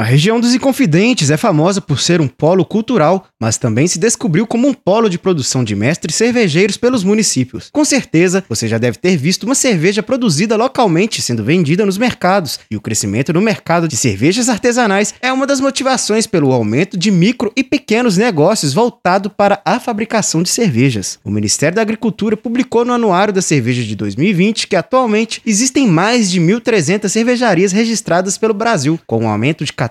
A região dos Inconfidentes é famosa por ser um polo cultural, mas também se descobriu como um polo de produção de mestres cervejeiros pelos municípios. Com certeza, você já deve ter visto uma cerveja produzida localmente sendo vendida nos mercados, e o crescimento no mercado de cervejas artesanais é uma das motivações pelo aumento de micro e pequenos negócios voltado para a fabricação de cervejas. O Ministério da Agricultura publicou no Anuário da Cerveja de 2020 que atualmente existem mais de 1.300 cervejarias registradas pelo Brasil, com um aumento de 14%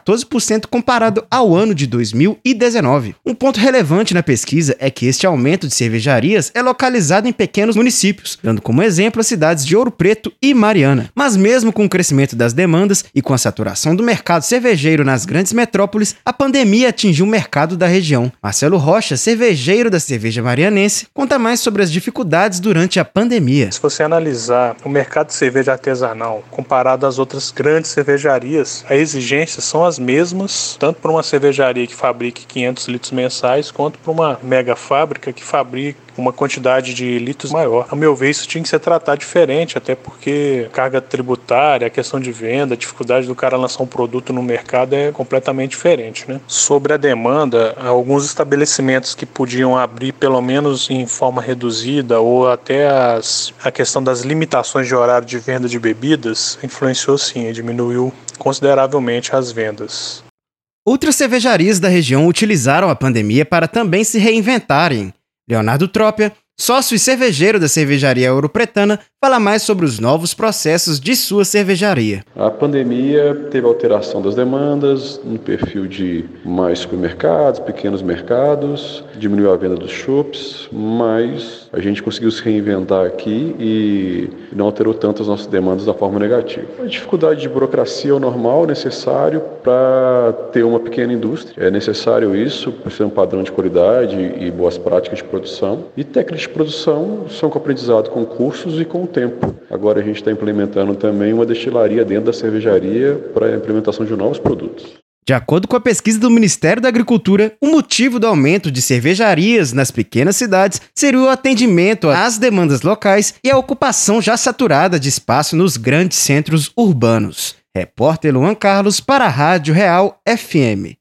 comparado ao ano de 2019. Um ponto relevante na pesquisa é que este aumento de cervejarias é localizado em pequenos municípios, dando como exemplo as cidades de Ouro Preto e Mariana. Mas mesmo com o crescimento das demandas e com a saturação do mercado cervejeiro nas grandes metrópoles, a pandemia atingiu o mercado da região. Marcelo Rocha, cervejeiro da cerveja marianense, conta mais sobre as dificuldades durante a pandemia. Se você analisar o mercado de cerveja artesanal comparado às outras grandes cervejarias, as exigências são as mesmas, tanto para uma cervejaria que fabrique 500 litros mensais, quanto para uma mega fábrica que fabrique uma quantidade de litros maior. A meu ver, isso tinha que ser tratado diferente, até porque carga tributária, a questão de venda, a dificuldade do cara lançar um produto no mercado é completamente diferente. Né? Sobre a demanda, alguns estabelecimentos que podiam abrir pelo menos em forma reduzida ou até as, a questão das limitações de horário de venda de bebidas influenciou sim, diminuiu consideravelmente as vendas. Outras cervejarias da região utilizaram a pandemia para também se reinventarem. Leonardo Trópia, sócio e cervejeiro da cervejaria Europretana, fala mais sobre os novos processos de sua cervejaria. A pandemia teve alteração das demandas no perfil de mais supermercados, pequenos mercados, diminuiu a venda dos shops, mas a gente conseguiu se reinventar aqui e não alterou tanto as nossas demandas da forma negativa. A dificuldade de burocracia é o normal, necessário para ter uma pequena indústria. É necessário isso para ser um padrão de qualidade e boas práticas de produção. E técnicas de produção são com aprendizado com cursos e com tempo. Agora a gente está implementando também uma destilaria dentro da cervejaria para a implementação de novos produtos. De acordo com a pesquisa do Ministério da Agricultura, o motivo do aumento de cervejarias nas pequenas cidades seria o atendimento às demandas locais e a ocupação já saturada de espaço nos grandes centros urbanos. Repórter Luan Carlos para a Rádio Real FM.